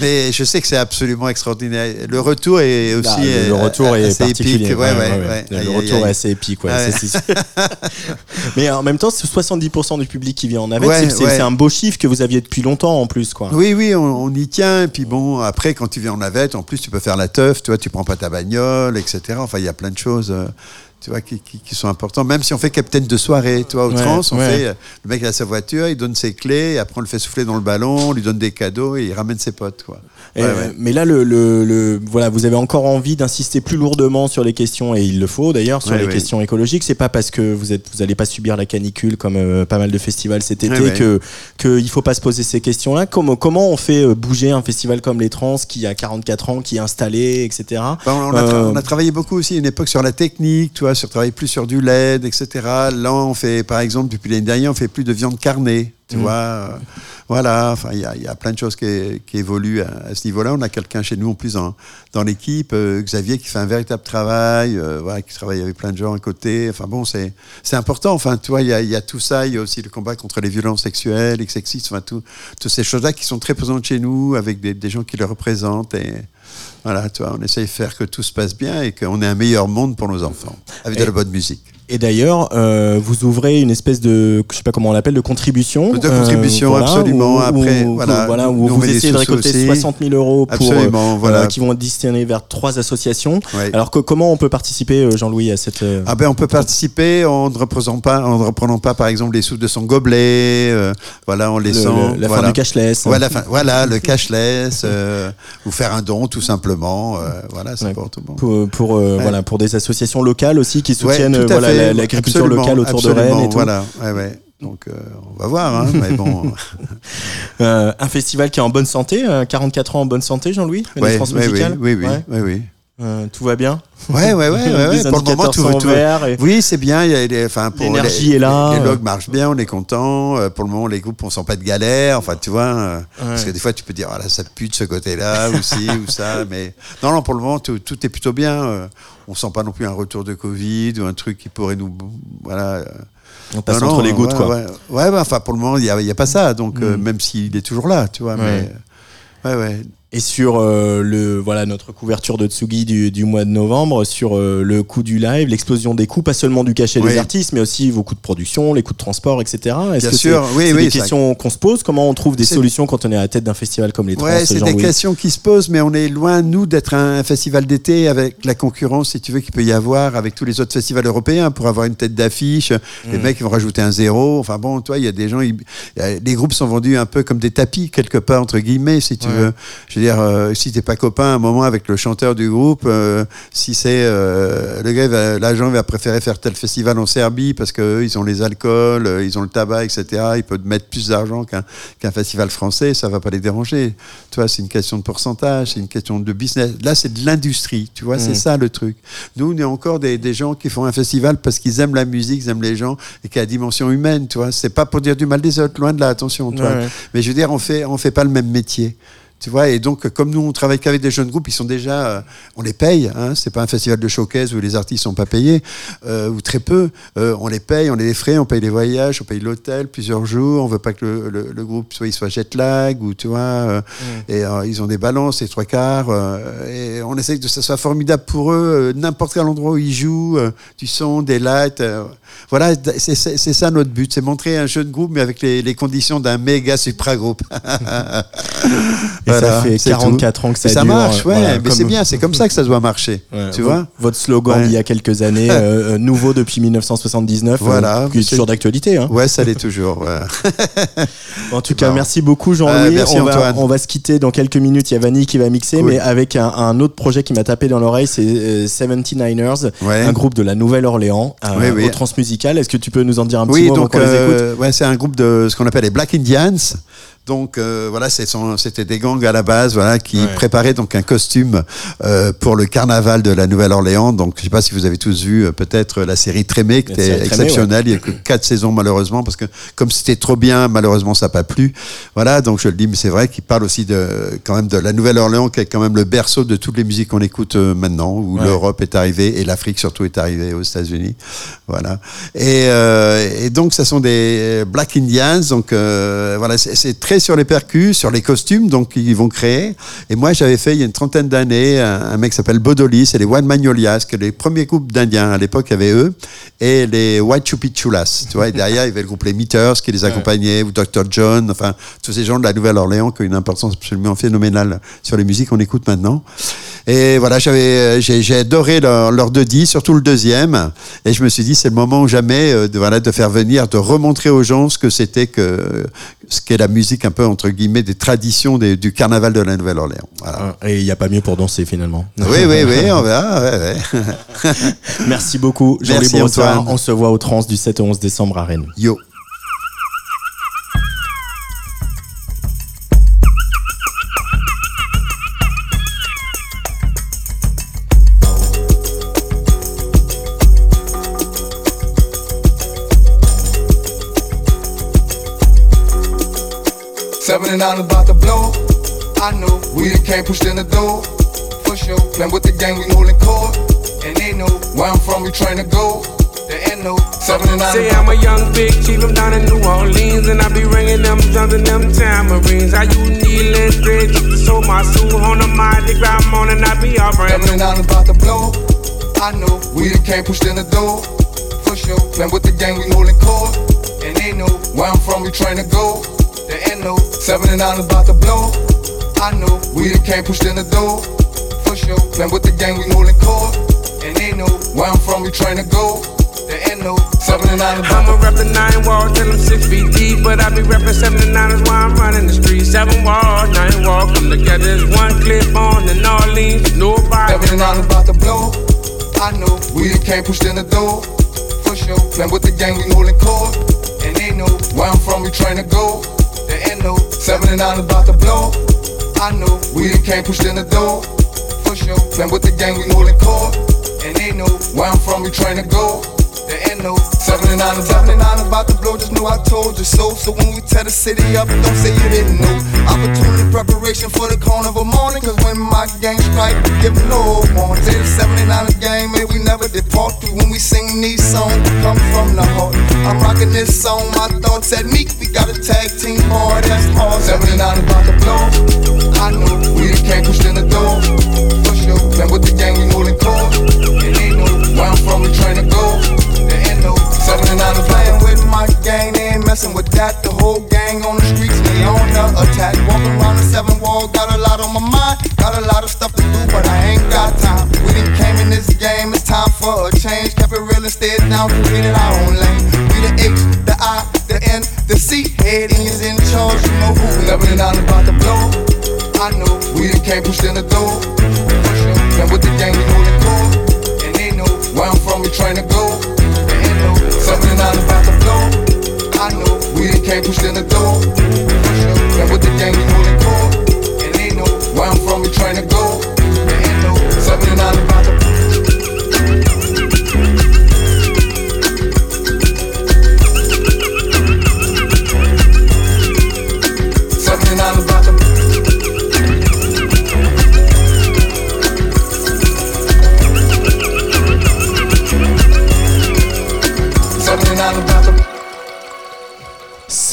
mais je sais que c'est absolument extraordinaire. Le retour est aussi. Ah, le, le euh, retour est assez particulier. épique. Ouais, ouais, ouais. Le Aïe, aïe, retour aïe. est assez épique. Mais en même temps, c'est 70% du public qui vient en navette. C'est un beau chiffre que vous aviez depuis longtemps en plus, quoi. Oui, oui, on, on y tient. Et puis bon, après, quand tu viens en navette, en plus, tu peux faire la teuf. Tu vois, tu prends pas ta bagnole, etc. Enfin, il y a plein de choses. Tu vois, qui, qui- qui sont importantes. Même si on fait capitaine de soirée, tu vois, au Ouais, trans, on ouais. fait, euh, le mec a sa voiture, il donne ses clés, et après on le fait souffler dans le ballon, on lui donne des cadeaux et il ramène ses potes, quoi. Ouais, euh. Mais là, le, le, le- voilà, vous avez encore envie d'insister plus lourdement sur les questions, et il le faut d'ailleurs, sur les questions écologiques. C'est pas parce que vous êtes, vous allez pas subir la canicule comme euh, pas mal de festivals cet été que que il faut pas se poser ces questions-là. Comment comment on fait bouger un festival comme les Trans qui a 44 ans, qui est installé, etc. Bah, on, a Euh, on a travaillé beaucoup aussi à une époque sur la technique, tu vois, sur travailler plus sur du LED, etc. Là, on fait, par exemple, depuis l'année dernière, on fait plus de viande carnée. tu vois. euh, Voilà, enfin, il y a, il y a plein de choses qui, qui évoluent à, à ce niveau-là. On a quelqu'un chez nous en plus dans, dans l'équipe, euh, Xavier, qui fait un véritable travail, euh, voilà, qui travaille avec plein de gens à côté. Enfin bon, c'est important. Enfin, tu vois, il y a, il y a tout ça. Il y a aussi le combat contre les violences sexuelles, et sexistes, enfin, tout, toutes ces choses-là qui sont très présentes chez nous, avec des, des gens qui le représentent. Et voilà, tu vois, on essaye de faire que tout se passe bien et qu'on ait un meilleur monde pour nos enfants, avec de la bonne musique. Et d'ailleurs, euh, vous ouvrez une espèce de, je sais pas comment on l'appelle, de contribution. De contribution, absolument. Où, Après, où- voilà, voilà, où vous essayez de récolter aussi. 60 000 euros pour, Absolument, euh, voilà. euh, qui vont être destinés vers trois associations. Alors que, comment on peut participer, euh, Jean-Louis, à cette euh, Ah ben on peut participer en ne reprenant pas, en ne reprenant pas par exemple les sous de son gobelet, euh, voilà, en laissant le- la voilà. fin du cashless fin- voilà, le cashless, euh, ou faire un don tout simplement, euh, voilà, c'est Ouais. pour tout le monde. pour, pour, euh, Ouais. voilà, pour des associations locales aussi qui soutiennent euh, voilà, l'agriculture locale autour de Rennes et tout. Voilà, ouais, ouais. Donc euh, on va voir, hein, mais bon. Euh, un festival qui est en bonne santé, euh, 44 ans en bonne santé, Jean-Louis ouais, oui, musicale oui, oui, oui. Euh, tout va bien Ouais, ouais, ouais, ouais, Pour le moment, tout, tout- verts et- Oui, c'est bien. L'énergie les, est là. Les, logs marchent bien, on est content. Euh, Pour le moment, les groupes, on sent pas de galère. Enfin, tu vois, euh, parce que des fois, tu peux dire, ah là, ça pue de ce côté-là, ou ci, ou ça. Mais non, non, pour le moment, tout, tout est plutôt bien. On sent pas non plus un retour de Covid ou un truc qui pourrait nous, voilà. On passe non, entre non, les gouttes, ouais, quoi. Ouais, enfin, pour le moment, il y a, pas ça. Donc, euh, Mm. même s'il est toujours là, tu vois. Mais, ouais, ouais. Et sur euh, le voilà notre couverture de Tsugi du, du mois de novembre, sur euh, le coût du live, l'explosion des coûts, pas seulement du cachet Oui. des artistes, mais aussi vos coûts de production, les coûts de transport, etc. Est-ce Bien que sûr, c'est- oui, c'est oui, des questions qu'on se pose? Comment on trouve des C'est- solutions quand on est à la tête d'un festival comme les Trans Ouais, c'est des questions qui se posent, mais on est loin, nous, d'être un festival d'été avec la concurrence, si tu veux, qu'il peut y avoir avec tous les autres festivals européens pour avoir une tête d'affiche. Les Mm. mecs, ils vont rajouter un zéro. Enfin bon, toi, il y a des gens, ils- a- les groupes sont vendus un peu comme des tapis, quelque part, entre guillemets, si tu Ouais. veux. Je veux dire, euh, si t'es pas copain à un moment avec le chanteur du groupe, euh, si c'est euh, le gars, il va- l'agent va préférer faire tel festival en Serbie parce qu'eux, ils ont les alcools, euh, ils ont le tabac, etc. Ils peuvent mettre plus d'argent qu'un festival français, ça va pas les déranger. Tu vois, c'est une question de pourcentage, c'est une question de business. Là, c'est de l'industrie, tu vois, c'est ça le truc. Nous, on est encore des, des gens qui font un festival parce qu'ils aiment la musique, ils aiment les gens et qui a la dimension humaine, tu vois. C'est pas pour dire du mal des autres, loin de là, attention, tu Ouais, vois. ouais. Mais je veux dire, on fait, on fait pas le même métier. Tu vois, et donc, comme nous, on travaille qu'avec des jeunes groupes, ils sont déjà, euh, on les paye, hein, c'est pas un festival de showcase où les artistes sont pas payés, euh, ou très peu. Euh, on les paye, on les frais, on paye les voyages, on paye l'hôtel plusieurs jours, on veut pas que le, le- le groupe soit, il soit jet lag, ou tu vois, euh, et ils ont des balances, les trois quarts, et on essaie que ça soit formidable pour eux, n'importe quel endroit où ils jouent, du son, des lights. voilà, c'est ça notre but, c'est montrer un jeune groupe, mais avec les, les conditions d'un méga supra ça fait c'est 44 tout. ans que ça ça dure, marche, euh, ouais, voilà, mais comme- c'est bien, c'est comme ça que ça doit marcher. Ouais, tu vo- vois Votre slogan d'il y a quelques années, euh, euh, nouveau depuis 1979, euh, Voilà, qui est toujours d'actualité. Hein. Ouais, ça l'est toujours. En tout cas, merci beaucoup Jean-Louis. Merci, on, va, on va se quitter dans quelques minutes. Il y a Vanny qui va mixer, Cool. mais avec un, un autre projet qui m'a tapé dans l'oreille, c'est euh, 79ers, Ouais. un groupe de la Nouvelle-Orléans, euh, Oui, oui. au transmusical. Est-ce que tu peux nous en dire un petit Oui, mot avant donc qu'on les écoute? euh, ouais, c'est un groupe de ce qu'on appelle les Black Indians. Donc euh, voilà, c'était des gangs à la base, voilà, qui Ouais. préparaient donc un costume euh, pour le carnaval de la Nouvelle-Orléans. Donc je sais pas si vous avez tous vu euh, peut-être la série Trémé, qui était exceptionnelle. Il y a que quatre saisons malheureusement parce que comme c'était trop bien, malheureusement ça n'a pas plu. Voilà, donc je le dis, mais c'est vrai qu'il parle aussi de quand même de la Nouvelle-Orléans, qui est quand même le berceau de toutes les musiques qu'on écoute euh, maintenant, où Ouais. l'Europe est arrivée et l'Afrique surtout est arrivée aux États-Unis. Voilà. Et, euh, et donc, ça sont des Black Indians. Donc, euh, voilà, c'est c'est très sur les percus, sur les costumes, donc ils vont créer. Et moi, j'avais fait il y a une trentaine d'années un, un mec qui s'appelle Bodoli, c'est les One Magnolias, que les premiers groupes d'Indiens à l'époque, il y avait eux, et les White Chupichulas. Tu vois, et derrière, il y avait le groupe Les Meters qui les accompagnaient, ou Dr. John, enfin, tous ces gens de la Nouvelle-Orléans qui ont une importance absolument phénoménale sur les musiques qu'on écoute maintenant. Et voilà, j'avais, j'ai, j'ai adoré leur, leurs deux disques, surtout le deuxième. Et je me suis dit, c'est le moment ou jamais euh, de, voilà, de faire venir, de remontrer aux gens ce que c'était que, ce qu'est la musique un peu, entre guillemets, des traditions des- du carnaval de la Nouvelle-Orléans. Voilà. Et il n'y a pas mieux pour danser finalement. Oui, oui, oui, on verra. ouais, ouais. Merci beaucoup, Jean-Louis. Antoine. On se voit au trans du 7 au 11 décembre à Rennes. Yo. And nine about to blow. I know we the came pushed in the door. For sure, playing with the gang, we holding court. And they know where I'm from, we trying to go. There ain't no seven. Say I'm a young big chief, I'm down in New Orleans, and I be ringing them drums and them tamarines. I use and thread just to sew my suit on the mind. They grab on and I be all brand Seven and nine about to blow. I know we the came pushed in the door. For sure, playing with the gang, we holding court. And they know where I'm from, we trying to go. There ain't no seven and nine about to blow. I know we the came pushed in the door. For sure, playing with the gang, we holding court. And they know where I'm from, we trying to go. There ain't no seven and nine about I'ma rep the nine walls till I'm six feet deep, but I be reppin' seven and nine is why I'm running the streets. Seven walls, nine walls, come together as one clip on in Orleans. Nobody. Seven and nine about to blow. I know we the came pushed in the door. For sure, playing with the gang, we holding court. And they know where I'm from, we trying to go. There ain't seven and nine about to blow. I know we the came pushed in the door. For sure, playing with the gang, we holding court. And they know where I'm from, we trying to go. There ain't no seven and nine, seven and nine about to blow. Just know I told you so. So when we tear the city up, don't say you didn't know. Opportunity preparation for the carnival morning. Cause when my gang strike, we give no warning. Say the seven and nine game, man, we never depart through. When we sing these songs, we come from the heart. I'm rocking this song, my thoughts at me. We got a tag team hard, that's and nine about to blow. I know we the came pushed in the door. For sure, man, with the gang, we holding court.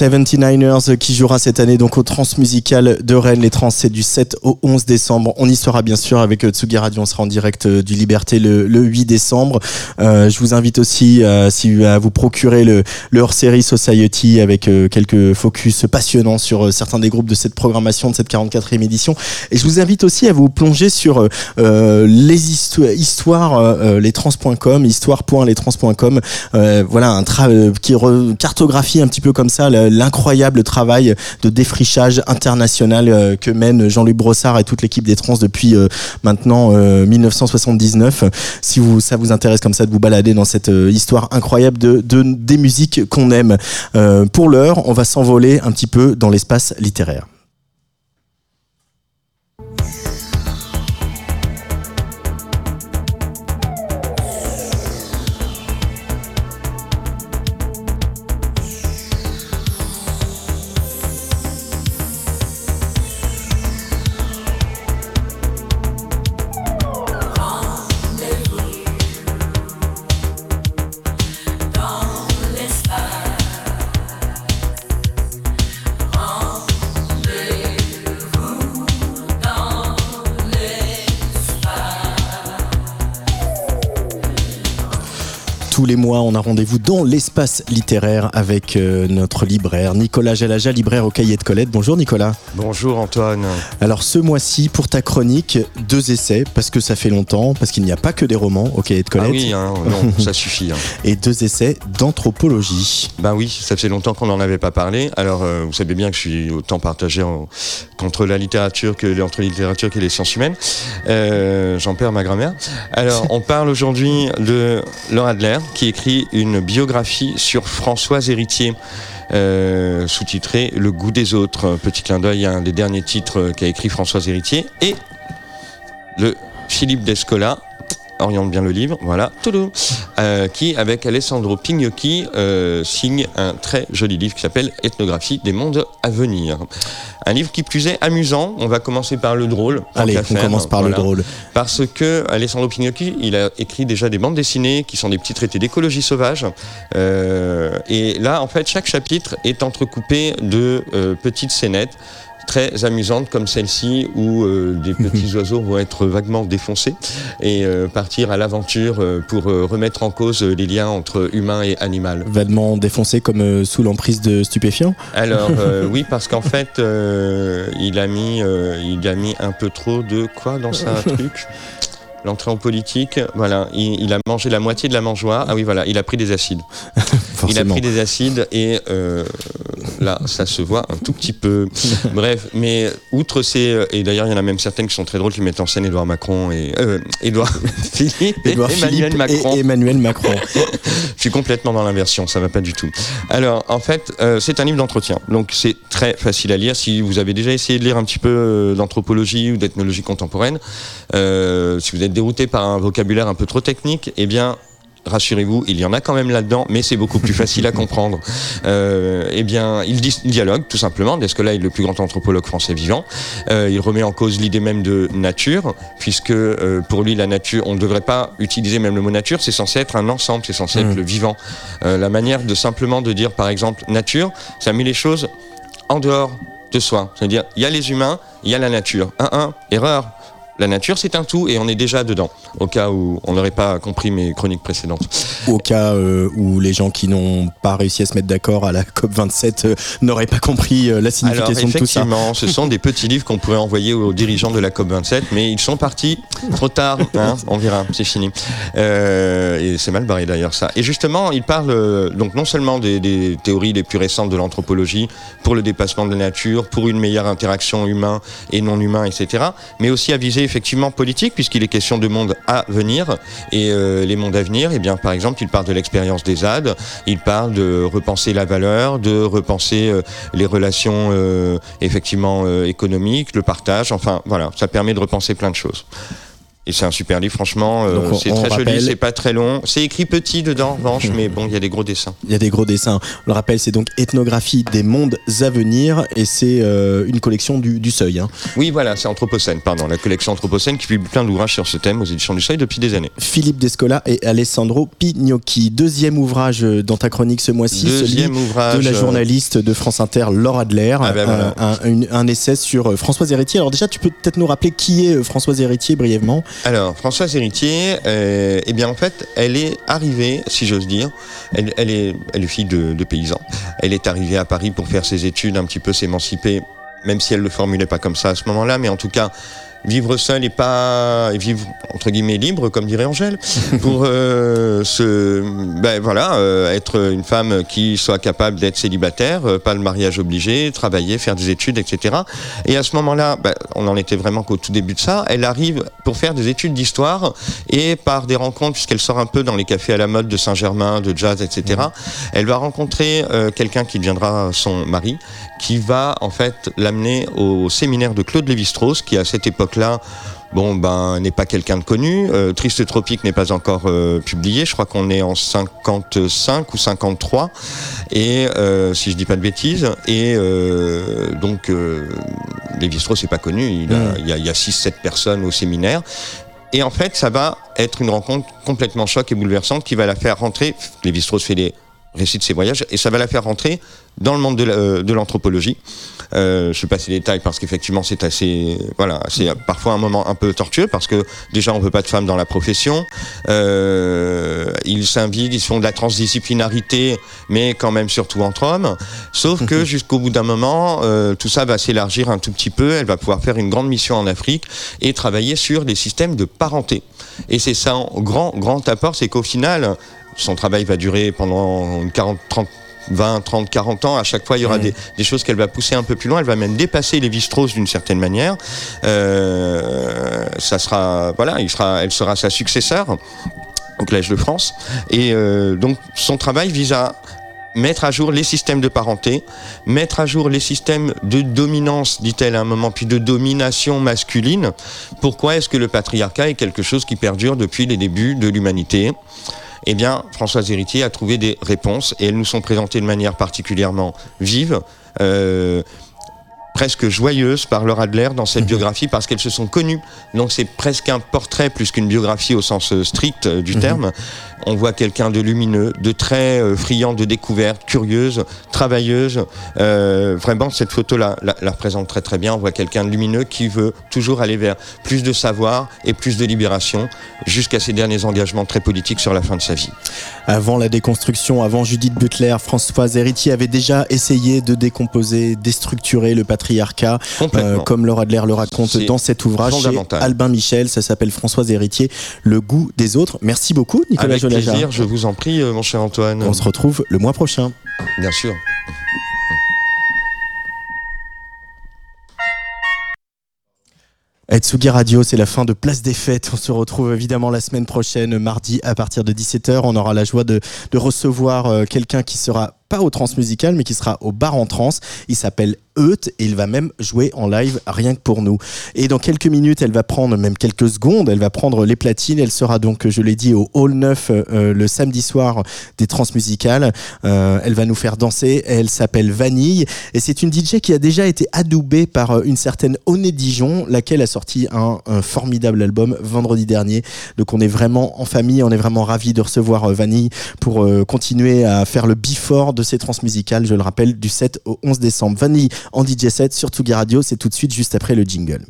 79ers qui jouera cette année donc au Transmusical de Rennes. Les trans, c'est du 7 au 11 décembre. On y sera bien sûr avec euh, Tsugi Radio. On sera en direct euh, du Liberté le, le 8 décembre. Euh, je vous invite aussi si, à vous procurer le, le hors-série Society avec quelques focus passionnants sur certains des groupes de cette programmation de cette 44e édition. Et je vous invite aussi à vous plonger sur les histoires, histoires lestrans.com, histoire.lestrans.com. Voilà un qui cartographie un petit peu comme ça l'incroyable travail de défrichage international euh, que mène Jean-Luc Brossard et toute l'équipe des trans depuis euh, maintenant euh, 1979. Si vous, ça vous intéresse comme ça de vous balader dans cette euh, histoire incroyable de, de- des musiques qu'on aime. Euh, pour l'heure, on va s'envoler un petit peu dans l'espace littéraire. Rendez-vous dans l'espace littéraire avec euh, notre libraire Nicolas Jalaja, libraire au Cahier de Colette. Bonjour Nicolas. Bonjour Antoine. Alors ce mois-ci, pour ta chronique, deux essais, parce que ça fait longtemps, parce qu'il n'y a pas que des romans au Cahier de Ah Colette, oui, hein, non, ça suffit. hein. et deux essais d'anthropologie. Ben oui, ça fait longtemps qu'on n'en avait pas parlé. Alors, euh, vous savez bien que je suis autant partagé en- la littérature que entre la littérature et les sciences humaines. Euh, J'en perds ma grammaire. Alors, on parle aujourd'hui de Laura Adler, qui écrit une biographie sur Françoise Héritier. euh, sous-titrée Le goût des autres. Petit clin d'œil un des derniers titres qu'a écrit Françoise Héritier. Et le Philippe Descola, oriente bien le livre, voilà, euh, qui, avec Alessandro Pignocchi, euh, signe un très joli livre qui s'appelle Ethnographie des mondes à venir. Un livre qui plus est amusant. On va commencer par le drôle. Allez, on faire, commence par le drôle. Parce que Alessandro Pignocchi, il a écrit déjà des bandes dessinées qui sont des petits traités d'écologie sauvage. Euh, et là, en fait, chaque chapitre est entrecoupé de euh, petites scénettes très amusantes comme celle-ci où euh, des petits oiseaux vont être vaguement défoncés et euh, partir à l'aventure euh, pour euh, remettre en cause euh, les liens entre humain et animal. Vaguement défoncé comme euh, sous l'emprise de stupéfiants? Alors euh, oui parce qu'en fait euh, il a mis euh, il a mis un peu trop de quoi dans sa truc? L'entrée en politique, voilà, il, il a mangé la moitié de la mangeoire. Ah oui, voilà, il a pris des acides. Il a pris des acides et euh, là, ça se voit un tout petit peu. Bref, mais outre ces. Et d'ailleurs, il y en a même certaines qui sont très drôles qui mettent en scène Édouard Macron et. Euh, Édouard Philippe et Édouard Emmanuel Philippe Macron. et Emmanuel Macron. Je suis complètement dans l'inversion, ça va pas du tout. Alors, en fait, euh, c'est un livre d'entretien, donc c'est très facile à lire. Si vous avez déjà essayé de lire un petit peu euh, d'anthropologie ou d'ethnologie contemporaine, si vous êtes dérouté par un vocabulaire un peu trop technique, eh bien, rassurez-vous, il y en a quand même là-dedans, mais c'est beaucoup plus facile à comprendre. Euh, eh bien, il, dialogue tout simplement. Descola est le plus grand anthropologue français vivant? Euh, il remet en cause l'idée même de nature, puisque euh, pour lui, la nature, on ne devrait pas utiliser même le mot nature. C'est censé être un ensemble, c'est censé être le vivant. La manière de simplement de dire, par exemple, nature, ça met les choses en dehors de soi. C'est-à-dire, il y a les humains, il y a la nature. Un, un, erreur. La nature, c'est un tout et on est déjà dedans, au cas où on n'aurait pas compris mes chroniques précédentes. Au cas euh, où les gens qui n'ont pas réussi à se mettre d'accord à la COP27 euh, n'auraient pas compris euh, la Alors, signification de tout ça. effectivement, ce sont des petits livres qu'on pourrait envoyer aux dirigeants de la COP27, mais ils sont partis trop tard. hein, on verra, c'est fini. Et c'est mal barré d'ailleurs ça. Et justement, il parle donc non seulement des, des théories les plus récentes de l'anthropologie pour le dépassement de la nature, pour une meilleure interaction humain et non humain, etc., mais aussi à viser effectivement politique, puisqu'il est question de monde à venir. Et euh, les mondes à venir, eh bien, par exemple, il parle de l'expérience des ZAD, il parle de repenser la valeur, de repenser euh, les relations euh, effectivement économiques, le partage, enfin voilà, ça permet de repenser plein de choses. Et c'est un super livre, franchement, euh, c'est très rappelle- joli, c'est pas très long, c'est écrit petit dedans, revanche, mais bon, il y a des gros dessins. Il y a des gros dessins. On le rappelle, c'est donc Ethnographie des mondes à venir et c'est euh, une collection du, du Seuil. hein. Oui, voilà, c'est Anthropocène, pardon, la collection Anthropocène qui publie plein d'ouvrages sur ce thème aux éditions du Seuil depuis des années. Philippe Descola et Alessandro Pignocchi. Deuxième ouvrage euh, dans ta chronique ce mois-ci, Deuxième celui ouvrage. de la journaliste de France Inter, Laura Adler. Ah ben voilà. un, un- essai sur Françoise Héritier. Alors déjà, tu peux peut-être nous rappeler qui est Françoise Héritier brièvement? Alors, Françoise Héritier, euh, eh bien en fait, elle est arrivée, si j'ose dire, elle, est, elle est fille de, de paysans. Elle est arrivée à Paris pour faire ses études, un petit peu s'émanciper, même si elle le formulait pas comme ça à ce moment-là, mais en tout cas vivre seule et pas et vivre entre guillemets libre, comme dirait Angèle, pour euh, se, ben voilà, euh, être une femme qui soit capable d'être célibataire, euh, pas le mariage obligé, travailler, faire des études, etc. Et à ce moment-là, ben, on en était vraiment qu'au tout début de ça. Elle arrive pour faire des études d'histoire et par des rencontres, puisqu'elle sort un peu dans les cafés à la mode de Saint-Germain, de jazz, etc. Elle va rencontrer quelqu'un qui deviendra son mari, qui va en fait l'amener au séminaire de Claude Lévi-Strauss, qui à cette époque-là Bon, ben, n'est pas quelqu'un de connu. Euh, Triste Tropique n'est pas encore euh, publié. Je crois qu'on est en 55 ou 53. Et euh, si je dis pas de bêtises. Et donc, Lévi-Strauss n'est pas connu. Il, a- il y a, a 6-7 personnes au séminaire. Et en fait, ça va être une rencontre complètement choc et bouleversante qui va la faire rentrer. Lévi-Strauss fait les récits de ses voyages et ça va la faire rentrer dans le monde de la- euh, je ne passe les détails parce qu'effectivement c'est assez, voilà, c'est parfois un moment un peu tortueux parce que déjà on veut pas de femmes dans la profession. Euh, ils s'invitent, ils font de la transdisciplinarité, mais quand même surtout entre hommes. Sauf que jusqu'au bout d'un moment, euh, tout ça va s'élargir un tout petit peu. Elle va pouvoir faire une grande mission en Afrique et travailler sur des systèmes de parenté. Et c'est ça, grand, grand apport, c'est qu'au final, son travail va durer pendant une 40, 30, 20, 30, 40 ans. À chaque fois, il y aura des, des choses qu'elle va pousser un peu plus loin. Elle va même dépasser les strauss d'une certaine manière. Euh, ça sera, voilà, il sera, elle sera sa successeur au Collège de France. Et euh, donc, son travail vise à mettre à jour les systèmes de parenté, mettre à jour les systèmes de dominance, dit-elle à un moment, puis de domination masculine. Pourquoi est-ce que le patriarcat est quelque chose qui perdure depuis les débuts de l'humanité? Eh bien, Françoise Héritier a trouvé des réponses et elles nous sont présentées de manière particulièrement vive. Euh, presque joyeuse par Laura Adler dans cette biographie parce qu'elles se sont connues. Donc c'est presque un portrait plus qu'une biographie au sens euh, strict euh, du Mhm. terme. On voit quelqu'un de lumineux, de très euh, friand de découvertes, curieuse, travailleuse. Euh, vraiment, cette photo-là la, la représente très très bien. On voit quelqu'un de lumineux qui veut toujours aller vers plus de savoir et plus de libération jusqu'à ses derniers engagements très politiques sur la fin de sa vie. Avant la déconstruction, avant Judith Butler, Françoise Héritier avait déjà essayé de décomposer, déstructurer le patriarcat, euh, comme Laura Adler le raconte dans cet ouvrage chez. Albin Michel. Ça s'appelle Françoise Héritier, Le goût des autres. Merci beaucoup, Nicolas Avec Jolaja. plaisir, je vous en prie, euh, mon cher Antoine. On se retrouve le mois prochain. Bien sûr. Etsugi Radio, c'est la fin de Place des Fêtes. On se retrouve évidemment la semaine prochaine, mardi à partir de 17h. On aura la joie de, de recevoir euh, quelqu'un qui sera pas au transmusical, mais qui sera au bar en trans. Il s'appelle Eut et il va même jouer en live rien que pour nous. Et dans quelques minutes, elle va prendre, même quelques secondes, elle va prendre les platines. Elle sera donc, je l'ai dit, au Hall 9 euh, le samedi soir des transmusicales. Euh, elle va nous faire danser. Elle s'appelle Vanille et c'est une DJ qui a déjà été adoubée par euh, une certaine Oné Dijon, laquelle a sorti un, formidable album vendredi dernier. Donc on est vraiment en famille, on est vraiment ravis de recevoir euh, Vanille pour euh, continuer à faire le before de ces transmusicales, je le rappelle, du 7 au 11 décembre. Vanille en DJ set sur Tsugi Radio, c'est tout de suite juste après le jingle.